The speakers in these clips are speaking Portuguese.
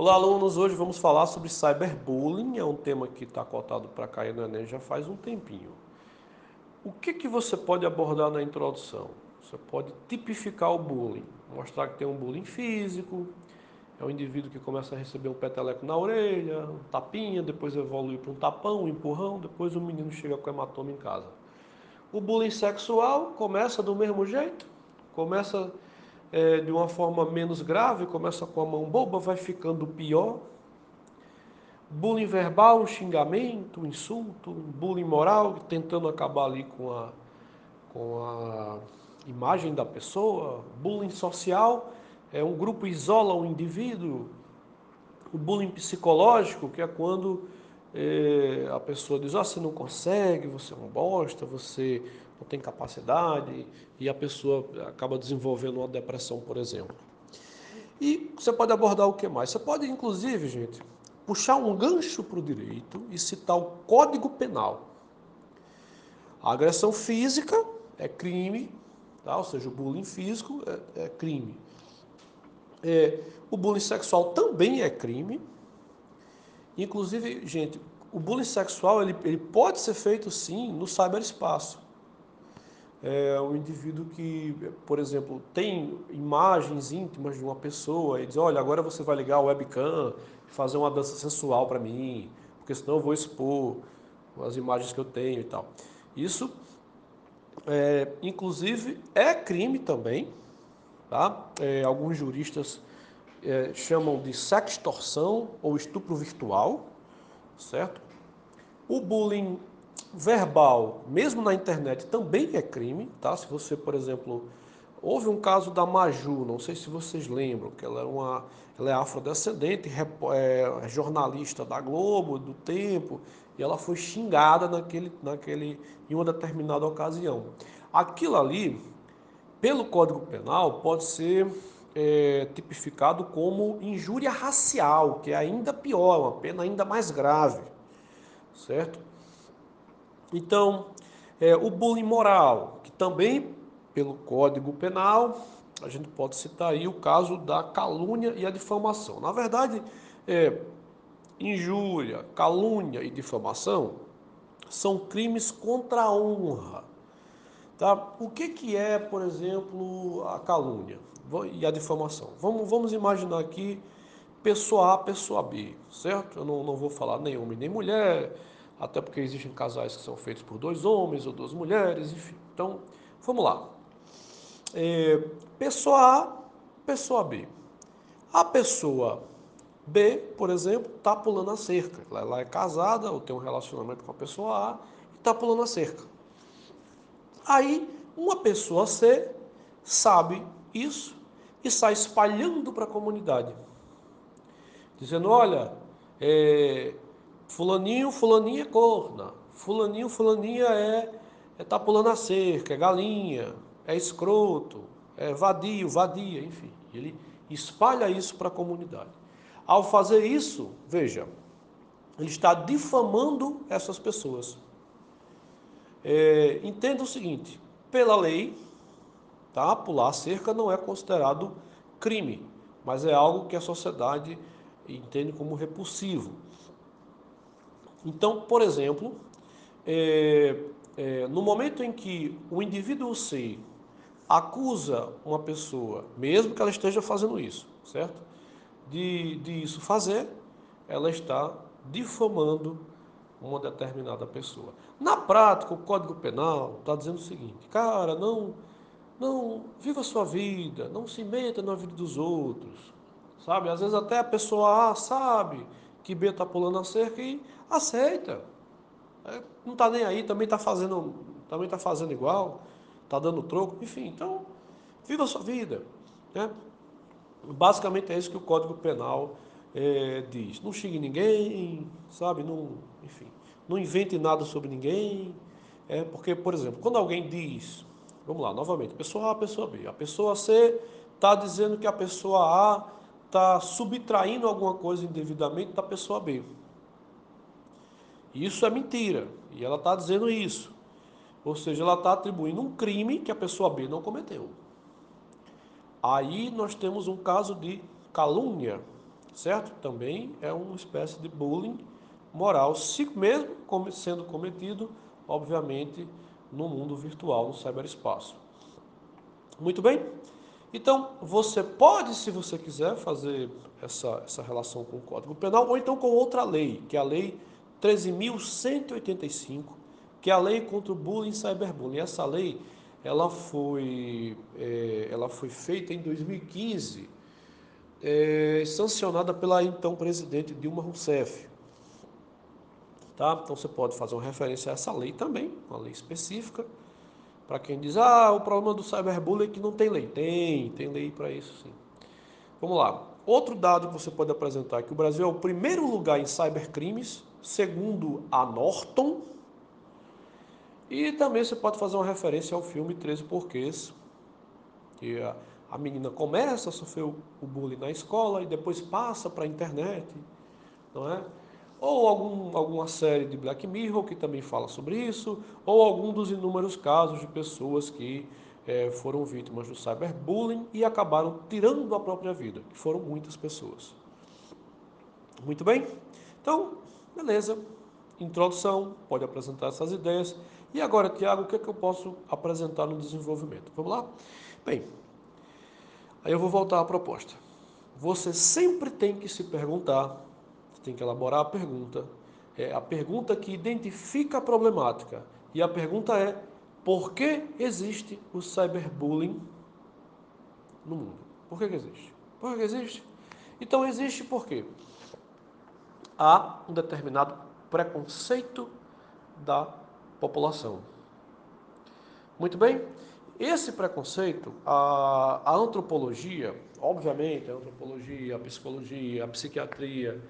Olá, alunos. Hoje vamos falar sobre cyberbullying. É um tema que está cotado para cair no Enem já faz um tempinho. O que, que você pode abordar na introdução? Você pode tipificar o bullying, mostrar que tem um bullying físico, é um indivíduo que começa a receber um peteleco na orelha, um tapinha, depois evolui para um tapão, um empurrão, depois o menino chega com hematoma em casa. O bullying sexual começa do mesmo jeito, começa é, de uma forma menos grave, começa com a mão boba, vai ficando pior. Bullying verbal, xingamento, insulto, bullying moral, tentando acabar ali com a, com a imagem da pessoa. Bullying social, é um grupo isola um indivíduo. O bullying psicológico, que é quando é, a pessoa diz, ah, você não consegue, você é um bosta, você não tem capacidade, e a pessoa acaba desenvolvendo uma depressão, por exemplo. E você pode abordar o que mais? Você pode, inclusive, gente, puxar um gancho para o direito e citar o Código Penal. A agressão física é crime, tá? ou seja, o bullying físico é, é crime. É, o bullying sexual também é crime. Inclusive, gente, o bullying sexual ele, ele pode ser feito sim no cyberespaço é um indivíduo que, por exemplo, tem imagens íntimas de uma pessoa e diz, olha, agora você vai ligar o webcam e fazer uma dança sensual para mim, porque senão eu vou expor as imagens que eu tenho e tal. Isso, é, inclusive, é crime também, tá? É, alguns juristas é, chamam de sextorção ou estupro virtual, certo? O bullying verbal, mesmo na internet, também é crime, tá? Se você, por exemplo, houve um caso da Maju, não sei se vocês lembram, que ela é uma, ela é afrodescendente, é jornalista da Globo, do Tempo, e ela foi xingada naquele, naquele, em uma determinada ocasião. Aquilo ali, pelo Código Penal, pode ser é, tipificado como injúria racial, que é ainda pior, uma pena ainda mais grave, certo? Então, é, o bullying moral, que também, pelo Código Penal, a gente pode citar aí o caso da calúnia e a difamação. Na verdade, é, injúria, calúnia e difamação são crimes contra a honra. Tá? O que, que é, por exemplo, a calúnia e a difamação? Vamos, vamos imaginar aqui pessoa A, pessoa B, certo? Eu não, não vou falar nem homem nem mulher, até porque existem casais que são feitos por dois homens ou duas mulheres, enfim. Então, vamos lá. É, pessoa A, pessoa B. A pessoa B, por exemplo, está pulando a cerca. Ela é casada ou tem um relacionamento com a pessoa A e está pulando a cerca. Aí, uma pessoa C sabe isso e sai espalhando para a comunidade, dizendo: olha, é, Fulaninho, fulaninha é corna. Fulaninho, fulaninha é, é tá pulando a cerca, é galinha, é escroto, é vadio, vadia, enfim. Ele espalha isso para a comunidade. Ao fazer isso, veja, ele está difamando essas pessoas. É, entenda o seguinte: pela lei, tá, pular a cerca não é considerado crime, mas é algo que a sociedade entende como repulsivo. Então, por exemplo, é, é, no momento em que o indivíduo C acusa uma pessoa, mesmo que ela esteja fazendo isso, certo? De, de isso fazer, ela está difamando uma determinada pessoa. Na prática, o Código Penal está dizendo o seguinte: cara, não, não viva a sua vida, não se meta na vida dos outros, sabe? Às vezes até a pessoa A sabe que B está pulando a cerca e aceita. É, não está nem aí, também está fazendo, também está fazendo igual, está dando troco, enfim. Então, viva a sua vida. Né? Basicamente é isso que o Código Penal é, diz. Não xingue ninguém, sabe? Não, enfim, não invente nada sobre ninguém. É, porque, por exemplo, quando alguém diz, vamos lá, novamente, pessoa A, pessoa B. A pessoa C está dizendo que a pessoa A está subtraindo alguma coisa indevidamente da pessoa B. Isso é mentira. E ela está dizendo isso. Ou seja, ela está atribuindo um crime que a pessoa B não cometeu. Aí nós temos um caso de calúnia, certo? Também é uma espécie de bullying moral, se mesmo sendo cometido, obviamente, no mundo virtual, no cyberespaço. Muito bem? Então, você pode, se você quiser, fazer essa, essa relação com o Código Penal, ou então com outra lei, que é a Lei 13.185, que é a lei contra o bullying e cyberbullying. Essa lei ela foi, é, ela foi feita em 2015, é, sancionada pela então presidente Dilma Rousseff. Tá? Então você pode fazer uma referência a essa lei também, uma lei específica. Para quem diz, ah, o problema do cyberbullying é que não tem lei. Tem, tem lei para isso sim. Vamos lá. Outro dado que você pode apresentar é que o Brasil é o primeiro lugar em cybercrimes, segundo a Norton. E também você pode fazer uma referência ao filme 13 Porquês, que a, a menina começa a sofrer o, o bullying na escola e depois passa para a internet, não é? Ou algum, alguma série de Black Mirror que também fala sobre isso, ou algum dos inúmeros casos de pessoas que é, foram vítimas do cyberbullying e acabaram tirando a própria vida, que foram muitas pessoas. Muito bem? Então, beleza. Introdução, pode apresentar essas ideias. E agora, Tiago, o que, é que eu posso apresentar no desenvolvimento? Vamos lá? Bem, aí eu vou voltar à proposta. Você sempre tem que se perguntar, tem que elaborar a pergunta, é a pergunta que identifica a problemática. E a pergunta é: por que existe o cyberbullying no mundo? Por que, que existe? Por que, que existe? Então existe porque há um determinado preconceito da população. Muito bem? Esse preconceito, a, a antropologia, obviamente, a antropologia, a psicologia, a psiquiatria,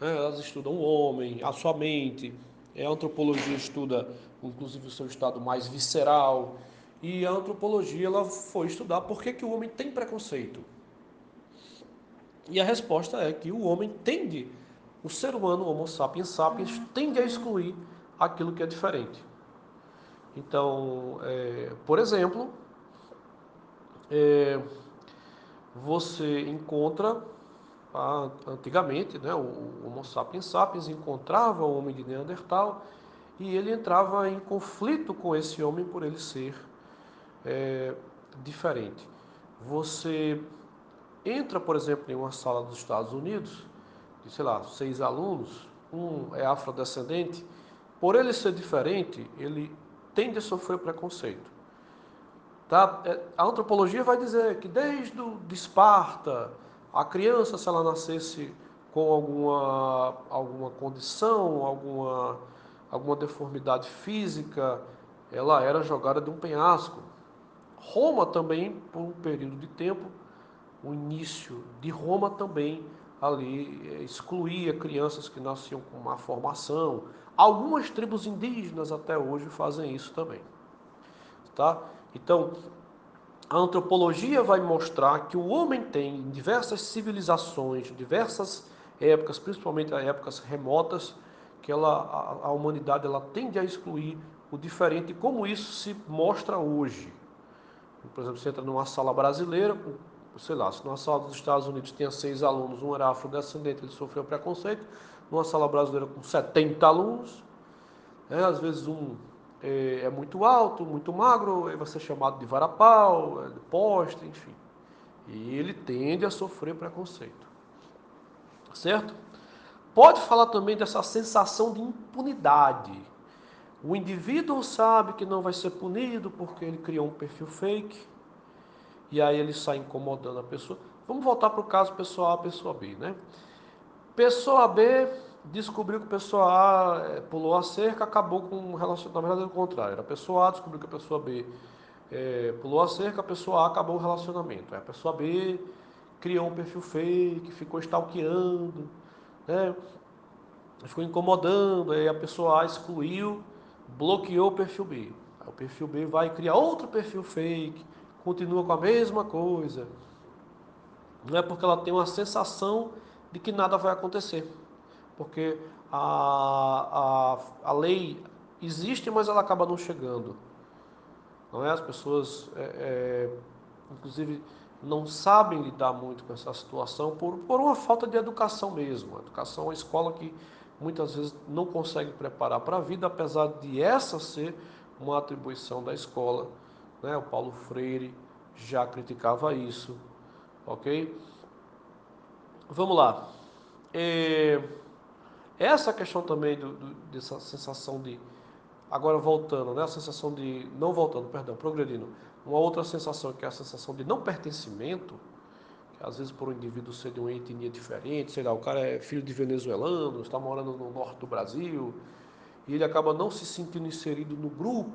né, elas estudam o homem, a sua mente. A antropologia estuda, inclusive, o seu estado mais visceral. E a antropologia ela foi estudar por que, que o homem tem preconceito. E a resposta é que o homem tende, o ser humano, o Homo sapiens sapiens, tende a excluir aquilo que é diferente. Então, é, por exemplo, é, você encontra antigamente, né, o Homo sapiens sapiens encontrava o homem de Neandertal e ele entrava em conflito com esse homem por ele ser é, diferente. Você entra, por exemplo, em uma sala dos Estados Unidos, de, sei lá, seis alunos, um é afrodescendente, por ele ser diferente, ele tende a sofrer preconceito. Tá? É, a antropologia vai dizer que desde o, de Esparta, a criança, se ela nascesse com alguma, alguma condição, alguma, alguma deformidade física, ela era jogada de um penhasco. Roma também, por um período de tempo, o início de Roma também ali eh, excluía crianças que nasciam com má formação. Algumas tribos indígenas até hoje fazem isso também. Tá? Então, a antropologia vai mostrar que o homem tem em diversas civilizações, diversas épocas, principalmente épocas remotas, que ela, a, a humanidade ela tende a excluir o diferente, como isso se mostra hoje. Por exemplo, você entra numa sala brasileira, sei lá, se numa sala dos Estados Unidos tinha seis alunos, um era afrodescendente, ele sofreu preconceito, numa sala brasileira com 70 alunos, né, às vezes um é, é, muito alto, muito magro, vai ser chamado de varapau, é, de poste, enfim. E ele tende a sofrer preconceito. Certo? Pode falar também dessa sensação de impunidade. O indivíduo sabe que não vai ser punido porque ele criou um perfil fake, e aí ele sai incomodando a pessoa. Vamos voltar para o caso pessoa A, pessoa B, né? Pessoa B descobriu que a pessoa A eh, pulou a cerca, acabou com um relacionamento. Na verdade, é o contrário. A pessoa A descobriu que a pessoa B é, pulou a cerca, a pessoa A acabou o relacionamento. Aí a pessoa B criou um perfil fake, ficou stalkeando, né? ficou incomodando, aí a pessoa A excluiu, bloqueou o perfil B. Aí o perfil B vai criar outro perfil fake, continua com a mesma coisa. Não é porque ela tem uma sensação de que nada vai acontecer porque a, a, a lei existe, mas ela acaba não chegando. Não é? As pessoas, é, é, inclusive, não sabem lidar muito com essa situação por, por uma falta de educação mesmo. A educação é uma escola que muitas vezes não consegue preparar para a vida, apesar de essa ser uma atribuição da escola. Né? O Paulo Freire já criticava isso, ok? Vamos lá. É, essa questão também do, do, dessa sensação de. Agora voltando, né? A sensação de. Não voltando, perdão, progredindo. Uma outra sensação que é a sensação de não pertencimento, que às vezes por um indivíduo ser de uma etnia diferente, sei lá, o cara é filho de venezuelano, está morando no norte do Brasil, e ele acaba não se sentindo inserido no grupo,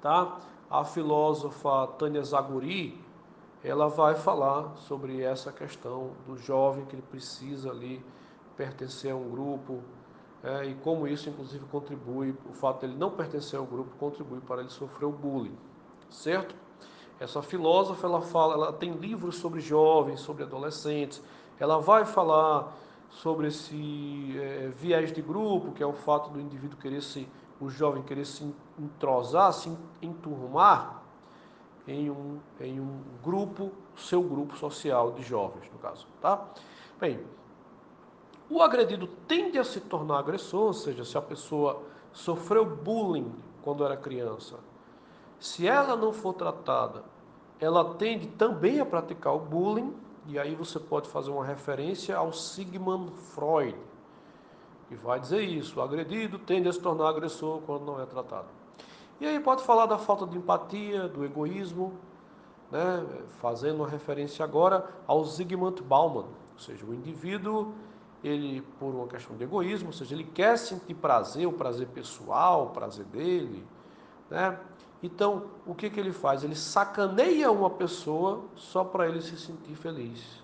tá? A filósofa Tânia Zaguri, ela vai falar sobre essa questão do jovem que ele precisa ali pertencer a um grupo é, e como isso inclusive contribui, o fato dele não pertencer ao grupo contribui para ele sofrer o bullying, certo? Essa filósofa ela fala, ela tem livros sobre jovens, sobre adolescentes, ela vai falar sobre esse é, viés de grupo, que é o fato do indivíduo querer se, o jovem querer se entrosar, se enturmar em um, em um grupo, seu grupo social de jovens, no caso, tá? Bem, o agredido tende a se tornar agressor, ou seja, se a pessoa sofreu bullying quando era criança, se ela não for tratada, ela tende também a praticar o bullying, e aí você pode fazer uma referência ao Sigmund Freud, que vai dizer isso: o agredido tende a se tornar agressor quando não é tratado. E aí pode falar da falta de empatia, do egoísmo, né? fazendo uma referência agora ao Zygmunt Bauman, ou seja, o indivíduo, ele por uma questão de egoísmo, ou seja, ele quer sentir prazer, o prazer pessoal, o prazer dele, né? Então, o que, que ele faz? Ele sacaneia uma pessoa só para ele se sentir feliz.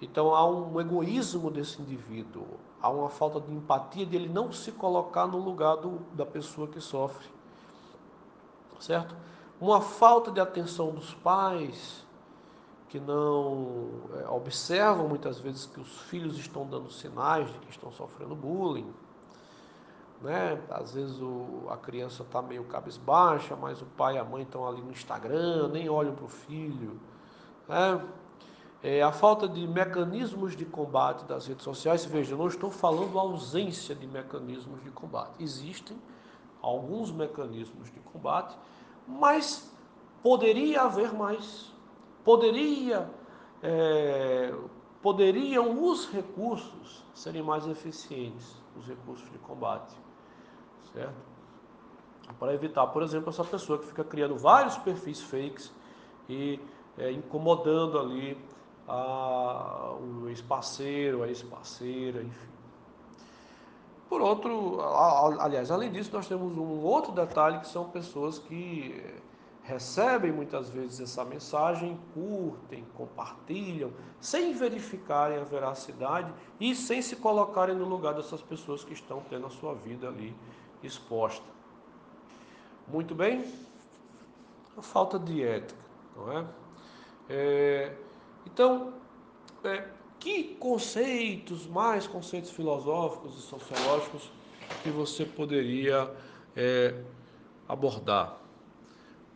Então, há um egoísmo desse indivíduo, há uma falta de empatia de ele não se colocar no lugar do, da pessoa que sofre. Certo? Uma falta de atenção dos pais, que não é, observam muitas vezes que os filhos estão dando sinais de que estão sofrendo bullying né? Às vezes o, a criança está meio cabisbaixa, mas o pai e a mãe estão ali no Instagram, nem olham para o filho. Né? É, a falta de mecanismos de combate das redes sociais, veja, eu não estou falando ausência de mecanismos de combate. Existem alguns mecanismos de combate, mas poderia haver mais. Poderia, é, poderiam os recursos serem mais eficientes, os recursos de combate certo? Para evitar, por exemplo, essa pessoa que fica criando vários perfis fakes e é, incomodando ali a, o ex-parceiro, a ex-parceira, enfim. Por outro, aliás, além disso, nós temos um outro detalhe que são pessoas que recebem muitas vezes essa mensagem, curtem, compartilham, sem verificarem a veracidade e sem se colocarem no lugar dessas pessoas que estão tendo a sua vida ali exposta. Muito bem? A falta de ética, não é? é então, é, que conceitos, mais conceitos filosóficos e sociológicos que você poderia é, abordar?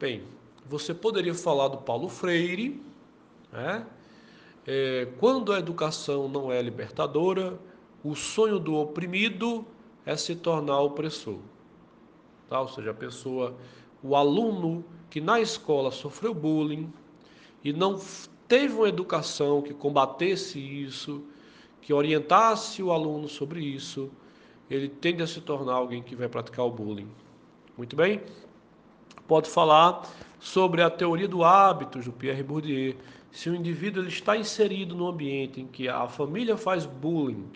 Bem, você poderia falar do Paulo Freire, né? É, quando a educação não é libertadora, o sonho do oprimido é se tornar opressor. Tá? Ou seja, a pessoa, o aluno que na escola sofreu bullying e não teve uma educação que combatesse isso, que orientasse o aluno sobre isso, ele tende a se tornar alguém que vai praticar o bullying. Muito bem? Pode falar sobre a teoria do hábito do Pierre Bourdieu. Se o indivíduo ele está inserido num ambiente em que a família faz bullying,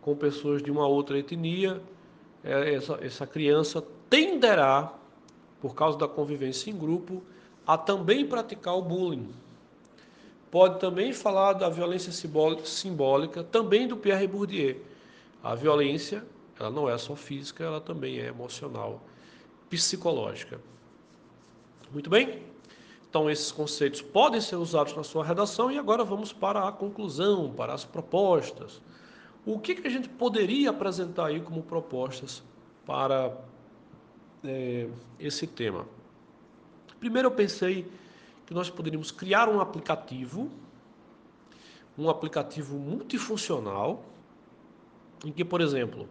com pessoas de uma outra etnia, é, essa, essa criança tenderá, por causa da convivência em grupo, a também praticar o bullying. Pode também falar da violência simbólica, também do Pierre Bourdieu. A violência, ela não é só física, ela também é emocional, psicológica. Muito bem? Então, esses conceitos podem ser usados na sua redação e agora vamos para a conclusão, para as propostas. O que, que a gente poderia apresentar aí como propostas para é, esse tema? Primeiro eu pensei que nós poderíamos criar um aplicativo, um aplicativo multifuncional, em que, por exemplo,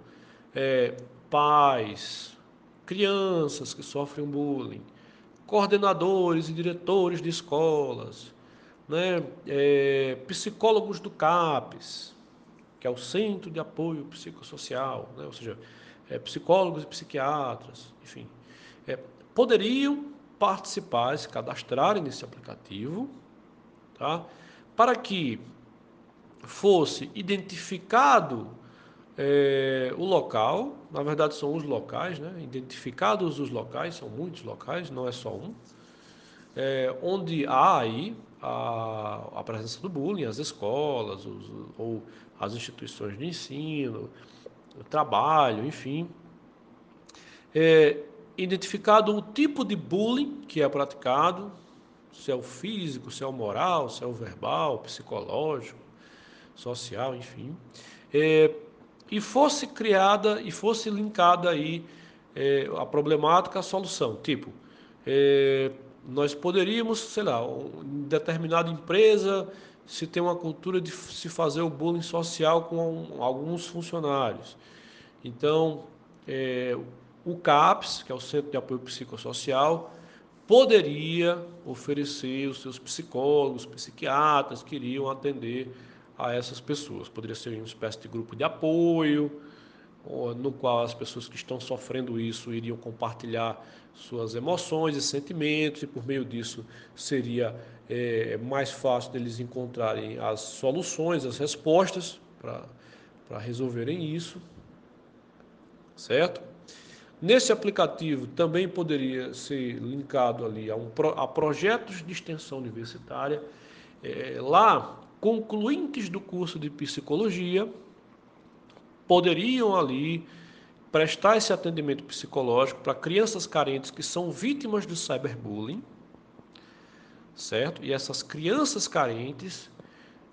é, pais, crianças que sofrem bullying, coordenadores e diretores de escolas, né, é, psicólogos do CAPES, que é o Centro de Apoio Psicossocial, né, ou seja, é, psicólogos e psiquiatras, enfim, é, poderiam participar, se cadastrarem nesse aplicativo, tá, para que fosse identificado é, o local, na verdade são os locais, né? identificados os locais, são muitos locais, não é só um, é, onde há aí a, a, presença do bullying, as escolas os, ou as instituições de ensino, trabalho, enfim. É, identificado o tipo de bullying que é praticado, se é o físico, se é o moral, se é o verbal, psicológico, social, enfim. É, e fosse criada e fosse linkada aí é, a problemática à solução. Tipo, é, nós poderíamos, sei lá, em determinada empresa se tem uma cultura de se fazer o bullying social com alguns funcionários. Então, é, o CAPS, que é o Centro de Apoio Psicossocial, poderia oferecer os seus psicólogos, psiquiatras que iriam atender a essas pessoas. Poderia ser uma espécie de grupo de apoio, no qual as pessoas que estão sofrendo isso iriam compartilhar suas emoções e sentimentos, e por meio disso seria é, mais fácil deles encontrarem as soluções, as respostas para resolverem isso, certo? Nesse aplicativo também poderia ser linkado ali a, um, a projetos de extensão universitária. É, lá concluintes do curso de psicologia poderiam ali prestar esse atendimento psicológico para crianças carentes que são vítimas do cyberbullying, certo? E essas crianças carentes,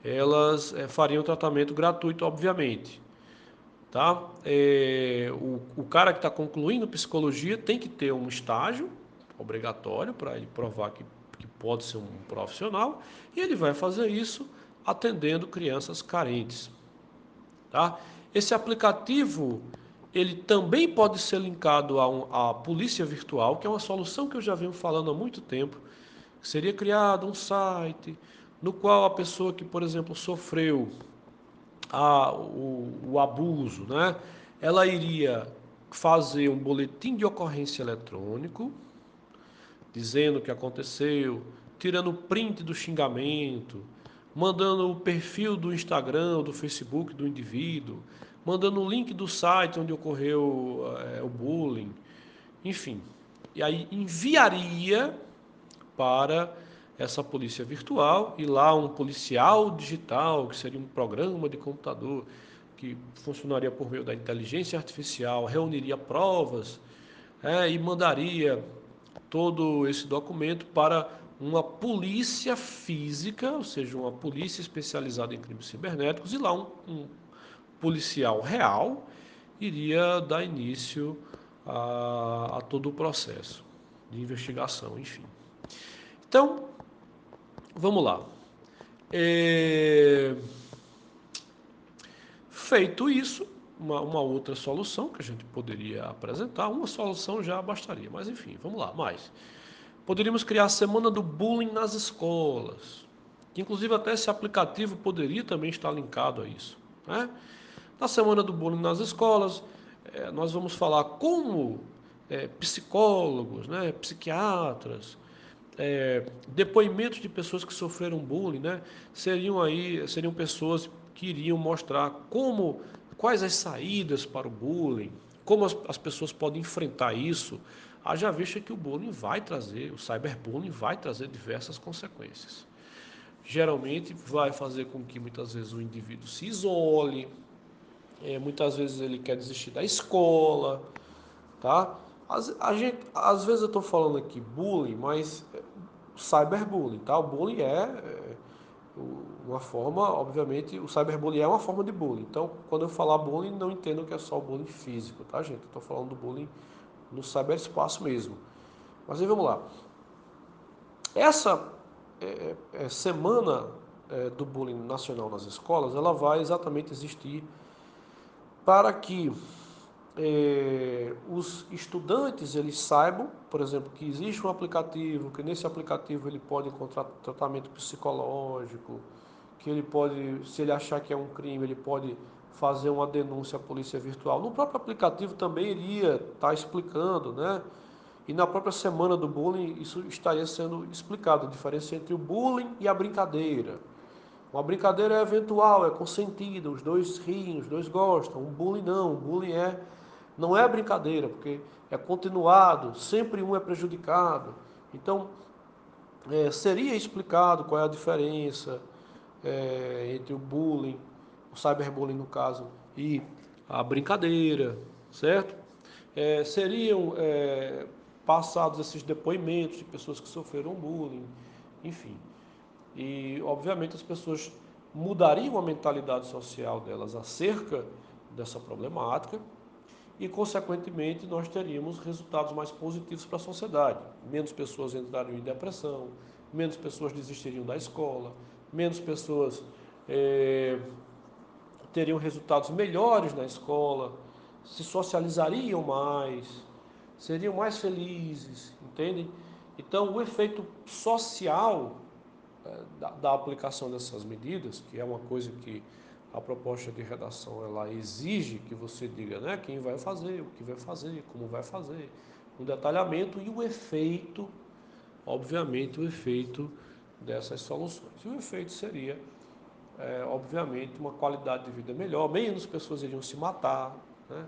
elas é, fariam tratamento gratuito, obviamente, tá? É, o, o cara que está concluindo psicologia tem que ter um estágio obrigatório para ele provar que, que pode ser um profissional e ele vai fazer isso atendendo crianças carentes. Tá? Esse aplicativo ele também pode ser linkado a, um, a polícia virtual, que é uma solução que eu já venho falando há muito tempo. Seria criado um site no qual a pessoa que, por exemplo, sofreu a, o, o abuso, né? ela iria fazer um boletim de ocorrência eletrônico, dizendo o que aconteceu, tirando print do xingamento, mandando o perfil do Instagram, do Facebook do indivíduo, mandando o link do site onde ocorreu é, o bullying, enfim. E aí enviaria para essa polícia virtual e lá um policial digital, que seria um programa de computador que funcionaria por meio da inteligência artificial, reuniria provas é, e mandaria todo esse documento para uma polícia física, ou seja, uma polícia especializada em crimes cibernéticos, e lá um, um policial real iria dar início a, a, todo o processo de investigação, enfim. Então, vamos lá. É... Feito isso, uma, uma, outra solução que a gente poderia apresentar, uma solução já bastaria, mas enfim, vamos lá, mais. Poderíamos criar a semana do bullying nas escolas. Que inclusive até esse aplicativo poderia também estar linkado a isso. Né? Na semana do bullying nas escolas, é, nós vamos falar como é, psicólogos, né, psiquiatras, é, depoimentos de pessoas que sofreram bullying, né, seriam aí seriam pessoas que iriam mostrar como quais as saídas para o bullying, como as, as pessoas podem enfrentar isso, haja vista que o bullying vai trazer, o cyberbullying vai trazer diversas consequências. Geralmente vai fazer com que muitas vezes o indivíduo se isole, é, muitas vezes ele quer desistir da escola, tá? Às, a gente, às vezes eu estou falando aqui bullying, mas cyberbullying, tá? O bullying é, é uma forma, obviamente, o cyberbullying é uma forma de bullying. Então, quando eu falar bullying, não entendo que é só o bullying físico, tá, gente? Estou falando do bullying no cyberespaço mesmo. Mas aí vamos lá. Essa é, é, semana é, do bullying nacional nas escolas, ela vai exatamente existir para que é, os estudantes eles saibam, por exemplo, que existe um aplicativo, que nesse aplicativo ele pode encontrar tratamento psicológico, que ele pode, se ele achar que é um crime, ele pode fazer uma denúncia à polícia virtual. No próprio aplicativo também iria estar tá explicando, né? E na própria semana do bullying isso estaria sendo explicado, a diferença entre o bullying e a brincadeira. Uma brincadeira é eventual, é consentida, os dois riem, os dois gostam. Um bullying não, um bullying é não é brincadeira, porque é continuado, sempre um é prejudicado. Então, é, seria explicado qual é a diferença é, entre o bullying, o cyberbullying no caso, e a brincadeira, certo? É, seriam é, passados esses depoimentos de pessoas que sofreram bullying, enfim. E, obviamente, as pessoas mudariam a mentalidade social delas acerca dessa problemática e, consequentemente, nós teríamos resultados mais positivos para a sociedade. Menos pessoas entrariam em depressão, menos pessoas desistiriam da escola, menos pessoas é, teriam resultados melhores na escola, se socializariam mais, seriam mais felizes, entendem? Então, o efeito social é, da, da aplicação dessas medidas, que é uma coisa que a proposta de redação ela exige que você diga né, quem vai fazer, o que vai fazer, como vai fazer, um detalhamento e o efeito, obviamente, o efeito dessas soluções. E o efeito seria, é, obviamente, uma qualidade de vida melhor, menos pessoas iriam se matar, né?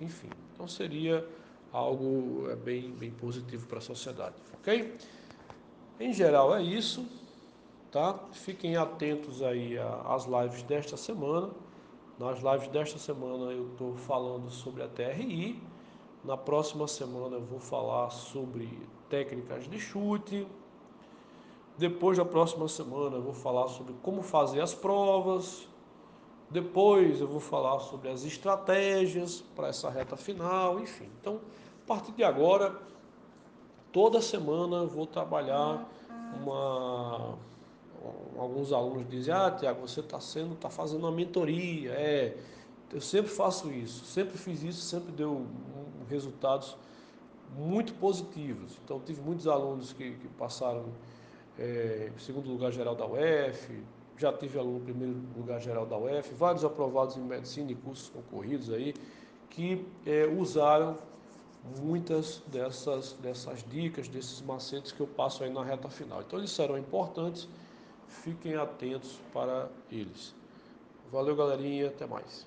enfim. Então seria algo é, bem, bem positivo para a sociedade, ok? Em geral é isso tá? Fiquem atentos aí às lives desta semana. Nas lives desta semana eu estou falando sobre a TRI. Na próxima semana eu vou falar sobre técnicas de chute. Depois da próxima semana eu vou falar sobre como fazer as provas. Depois eu vou falar sobre as estratégias para essa reta final, enfim. Então, a partir de agora, toda semana eu vou trabalhar uma alguns alunos dizem, ah, Tiago, você está sendo, está fazendo uma mentoria. É, eu sempre faço isso, sempre fiz isso, sempre deu resultados muito positivos. Então tive muitos alunos que, que passaram é, segundo lugar geral da UF, já tive aluno primeiro lugar geral da UF, vários aprovados em medicina e cursos concorridos aí, que é, usaram muitas dessas, dessas dicas, desses macetes que eu passo aí na reta final. Então eles serão importantes fiquem atentos para eles. Valeu, galerinha, até mais.